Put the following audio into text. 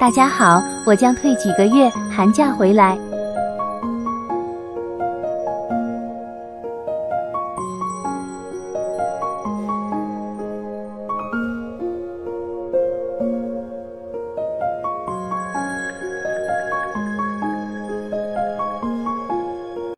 大家好我将退几个月寒假回来。